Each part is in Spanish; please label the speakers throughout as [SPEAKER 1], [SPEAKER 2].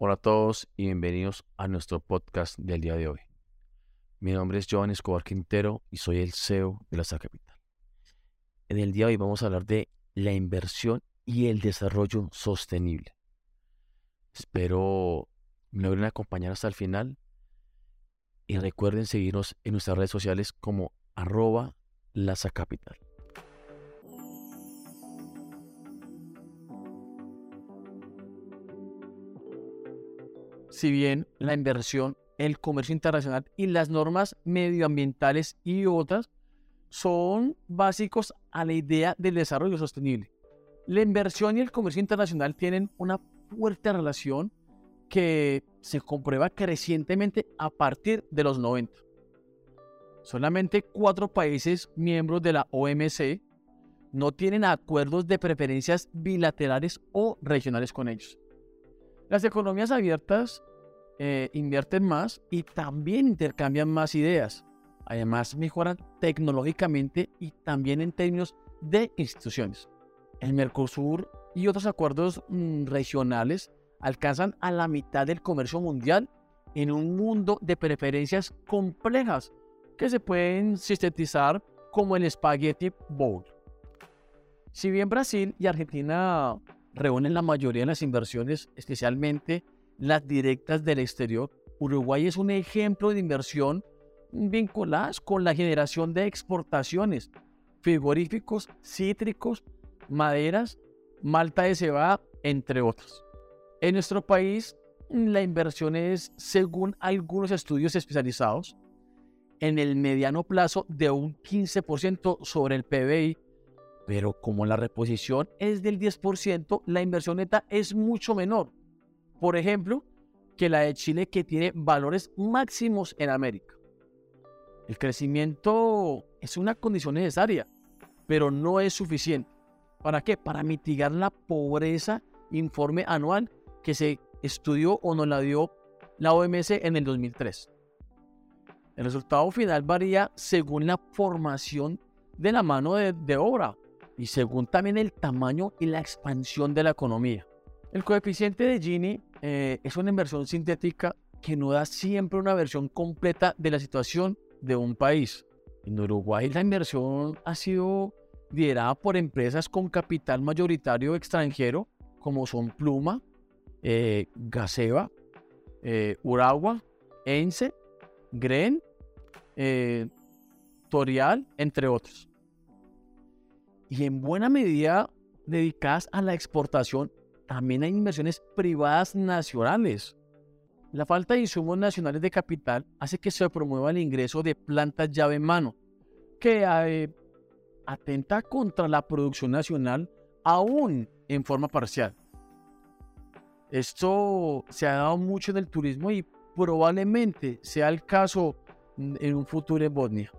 [SPEAKER 1] Hola a todos y bienvenidos a nuestro podcast del día de hoy. Mi nombre es Joan Escobar Quintero y soy el CEO de la Capital. En el día de hoy vamos a hablar de la inversión y el desarrollo sostenible. Espero me logren acompañar hasta el final y recuerden seguirnos en nuestras redes sociales como arroba Capital. Si bien la inversión, el comercio internacional y las normas medioambientales y otras son básicos a la idea del desarrollo sostenible. La inversión y el comercio internacional tienen una fuerte relación que se comprueba crecientemente a partir de los 90. Solamente cuatro países miembros de la OMC no tienen acuerdos de preferencias bilaterales o regionales con ellos. Las economías abiertas eh, invierten más y también intercambian más ideas. Además, mejoran tecnológicamente y también en términos de instituciones. El Mercosur y otros acuerdos mm, regionales alcanzan a la mitad del comercio mundial en un mundo de preferencias complejas que se pueden sintetizar como el Spaghetti Bowl. Si bien Brasil y Argentina reúnen la mayoría de las inversiones, especialmente las directas del exterior, Uruguay es un ejemplo de inversión vinculadas con la generación de exportaciones, frigoríficos, cítricos, maderas, malta de cebada, entre otros. En nuestro país, la inversión es, según algunos estudios especializados, en el mediano plazo de un 15% sobre el PBI pero como la reposición es del 10%, la inversión neta es mucho menor. Por ejemplo, que la de Chile que tiene valores máximos en América. El crecimiento es una condición necesaria, pero no es suficiente. ¿Para qué? Para mitigar la pobreza informe anual que se estudió o nos la dio la OMS en el 2003. El resultado final varía según la formación de la mano de, de obra y según también el tamaño y la expansión de la economía. El coeficiente de Gini eh, es una inversión sintética que no da siempre una versión completa de la situación de un país. En Uruguay la inversión ha sido liderada por empresas con capital mayoritario extranjero como son Pluma, eh, Gaseba, eh, Uragua, Ence, Gren, Torial, entre otros y en buena medida dedicadas a la exportación, también hay inversiones privadas nacionales. La falta de insumos nacionales de capital hace que se promueva el ingreso de plantas llave en mano, que eh, atenta contra la producción nacional aún en forma parcial. Esto se ha dado mucho en el turismo y probablemente sea el caso en un futuro en Bosnia.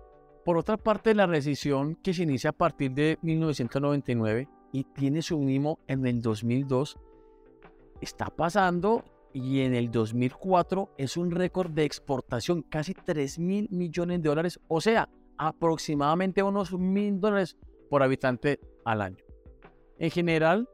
[SPEAKER 1] Por otra parte, la recesión que se inicia a partir de 1999 y tiene su mínimo en el 2002, está pasando y en el 2004 es un récord de exportación, casi 3 mil millones de dólares, o sea, aproximadamente unos mil dólares por habitante al año. En general,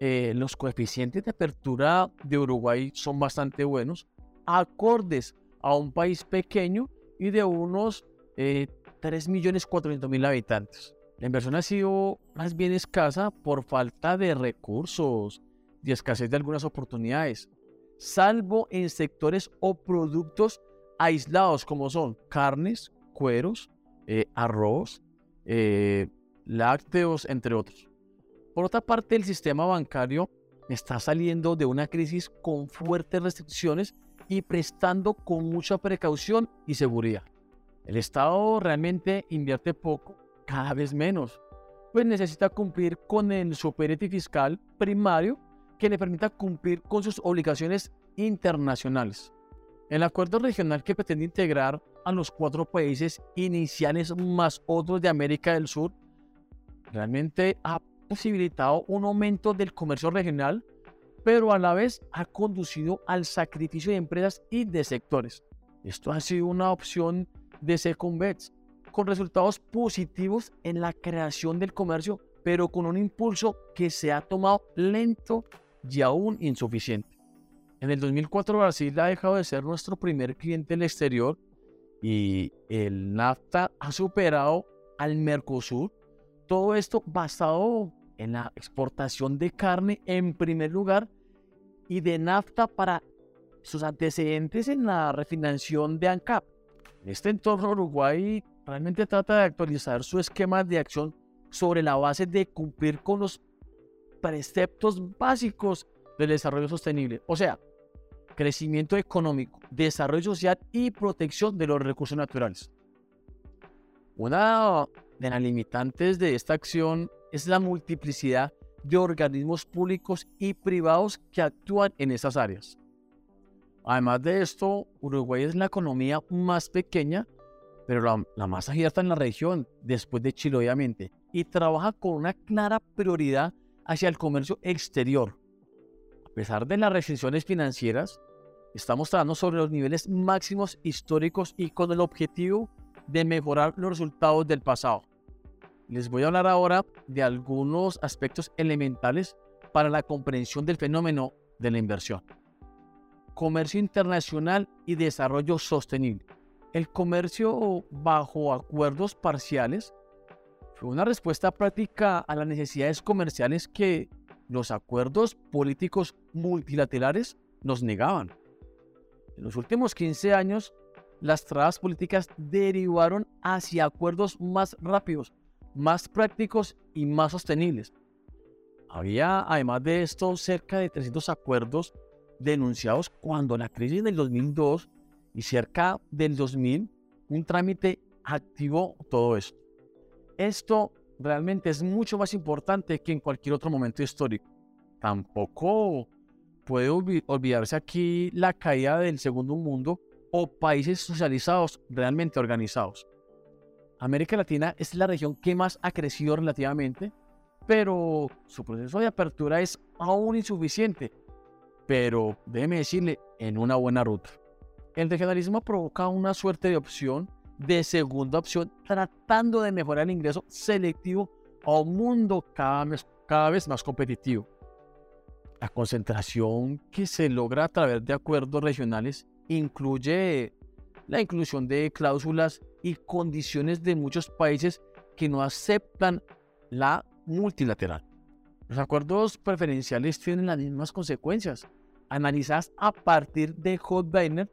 [SPEAKER 1] eh, los coeficientes de apertura de Uruguay son bastante buenos, acordes a un país pequeño y de unos eh, 3.400.000 habitantes. La inversión ha sido más bien escasa por falta de recursos y escasez de algunas oportunidades, salvo en sectores o productos aislados como son carnes, cueros, eh, arroz, eh, lácteos, entre otros. Por otra parte, el sistema bancario está saliendo de una crisis con fuertes restricciones y prestando con mucha precaución y seguridad. El Estado realmente invierte poco, cada vez menos, pues necesita cumplir con el superávit fiscal primario que le permita cumplir con sus obligaciones internacionales. El acuerdo regional que pretende integrar a los cuatro países iniciales más otros de América del Sur realmente ha posibilitado un aumento del comercio regional, pero a la vez ha conducido al sacrificio de empresas y de sectores. Esto ha sido una opción de Second Bets, con resultados positivos en la creación del comercio, pero con un impulso que se ha tomado lento y aún insuficiente. En el 2004 Brasil ha dejado de ser nuestro primer cliente en el exterior y el NAFTA ha superado al Mercosur. Todo esto basado en la exportación de carne en primer lugar y de NAFTA para sus antecedentes en la refinanciación de ANCAP. En este entorno Uruguay realmente trata de actualizar su esquema de acción sobre la base de cumplir con los preceptos básicos del desarrollo sostenible. O sea, crecimiento económico, desarrollo social y protección de los recursos naturales. Una de las limitantes de esta acción es la multiplicidad de organismos públicos y privados que actúan en esas áreas. Además de esto, Uruguay es la economía más pequeña, pero la, más abierta en la región, después de Chile obviamente, y trabaja con una clara prioridad hacia el comercio exterior. A pesar de las restricciones financieras, estamos trabajando sobre los niveles máximos históricos y con el objetivo de mejorar los resultados del pasado. Les voy a hablar ahora de algunos aspectos elementales para la comprensión del fenómeno de la inversión. Comercio internacional y desarrollo sostenible. El comercio bajo acuerdos parciales fue una respuesta práctica a las necesidades comerciales que los acuerdos políticos multilaterales nos negaban. En los últimos 15 años, las trabas políticas derivaron hacia acuerdos más rápidos, más prácticos y más sostenibles. Había, además de esto, cerca de 300 acuerdos denunciados cuando la crisis del 2002 y cerca del 2000, un trámite activó todo esto. Esto realmente es mucho más importante que en cualquier otro momento histórico. Tampoco puede olvidarse aquí la caída del segundo mundo o países socializados realmente organizados. América Latina es la región que más ha crecido relativamente, pero su proceso de apertura es aún insuficiente, pero déjeme decirle, en una buena ruta. El regionalismo provoca una suerte de opción, de segunda opción, tratando de mejorar el ingreso selectivo a un mundo cada vez, cada vez más competitivo. La concentración que se logra a través de acuerdos regionales incluye la inclusión de cláusulas y condiciones de muchos países que no aceptan la multilateral. Los acuerdos preferenciales tienen las mismas consecuencias, analizadas a partir de Hotbainer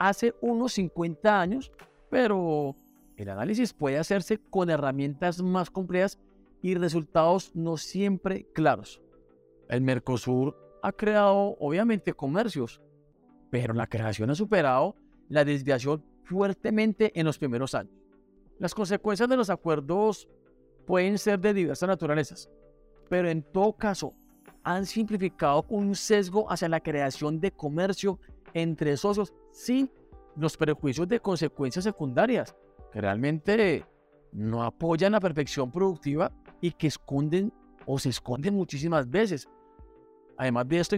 [SPEAKER 1] hace unos 50 años, pero el análisis puede hacerse con herramientas más complejas y resultados no siempre claros. El Mercosur ha creado obviamente comercios, pero la creación ha superado la desviación fuertemente en los primeros años. Las consecuencias de los acuerdos pueden ser de diversas naturalezas, pero en todo caso han simplificado un sesgo hacia la creación de comercio entre socios sin los prejuicios de consecuencias secundarias, que realmente no apoyan la perfección productiva y que esconden o se esconden muchísimas veces. Además de esto,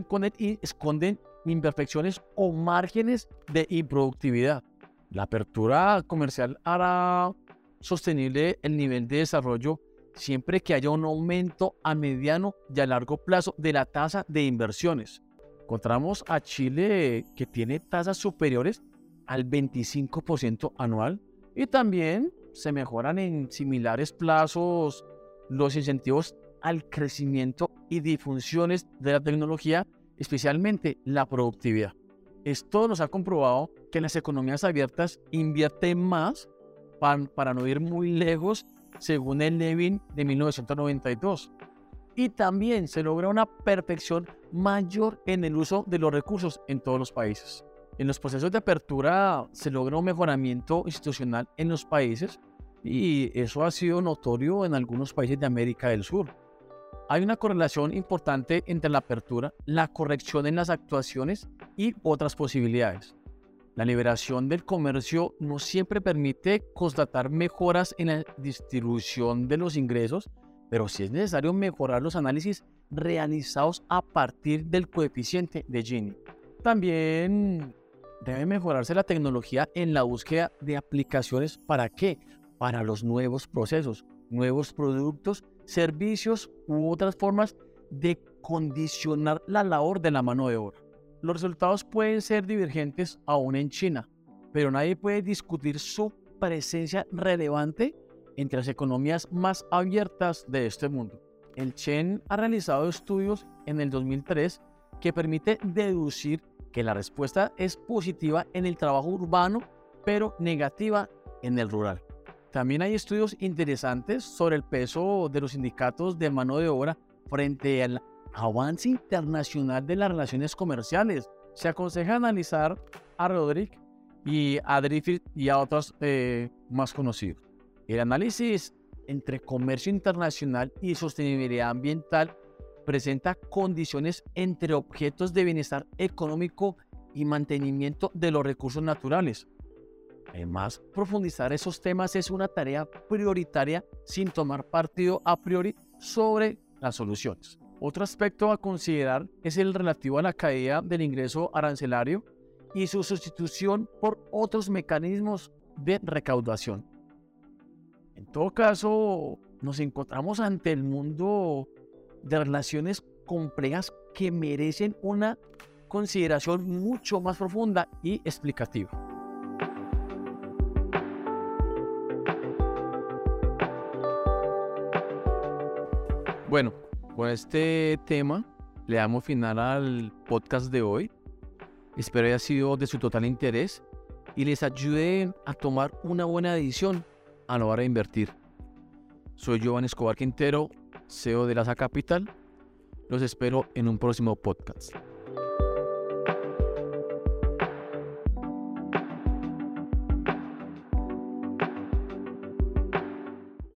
[SPEAKER 1] esconden imperfecciones o márgenes de improductividad. La apertura comercial hará sostenible el nivel de desarrollo siempre que haya un aumento a mediano y a largo plazo de la tasa de inversiones. Encontramos a Chile que tiene tasas superiores al 25% anual y también se mejoran en similares plazos los incentivos al crecimiento y difusiones de la tecnología especialmente la productividad. Esto nos ha comprobado que las economías abiertas invierten más para, no ir muy lejos, según el Levin de 1992. Y también se logra una perfección mayor en el uso de los recursos en todos los países. En los procesos de apertura se logra un mejoramiento institucional en los países y eso ha sido notorio en algunos países de América del Sur. Hay una correlación importante entre la apertura, la corrección en las actuaciones y otras posibilidades. La liberación del comercio no siempre permite constatar mejoras en la distribución de los ingresos, pero sí es necesario mejorar los análisis realizados a partir del coeficiente de Gini. También debe mejorarse la tecnología en la búsqueda de aplicaciones para qué? Para los nuevos procesos, nuevos productos servicios u otras formas de condicionar la labor de la mano de obra. Los resultados pueden ser divergentes aún en China, pero nadie puede discutir su presencia relevante entre las economías más abiertas de este mundo. El Chen ha realizado estudios en el 2003 que permite deducir que la respuesta es positiva en el trabajo urbano, pero negativa en el rural. También hay estudios interesantes sobre el peso de los sindicatos de mano de obra frente al avance internacional de las relaciones comerciales. Se aconseja analizar a Roderick y a Driffith y a otros eh, más conocidos. El análisis entre comercio internacional y sostenibilidad ambiental presenta condiciones entre objetos de bienestar económico y mantenimiento de los recursos naturales. Además, profundizar esos temas es una tarea prioritaria sin tomar partido a priori sobre las soluciones. Otro aspecto a considerar es el relativo a la caída del ingreso arancelario y su sustitución por otros mecanismos de recaudación. En todo caso, nos encontramos ante el mundo de relaciones complejas que merecen una consideración mucho más profunda y explicativa. Bueno, con este tema le damos final al podcast de hoy. Espero haya sido de su total interés y les ayude a tomar una buena decisión a la hora invertir. Soy Giovanni Escobar Quintero, CEO de Laza Capital. Los espero en un próximo podcast.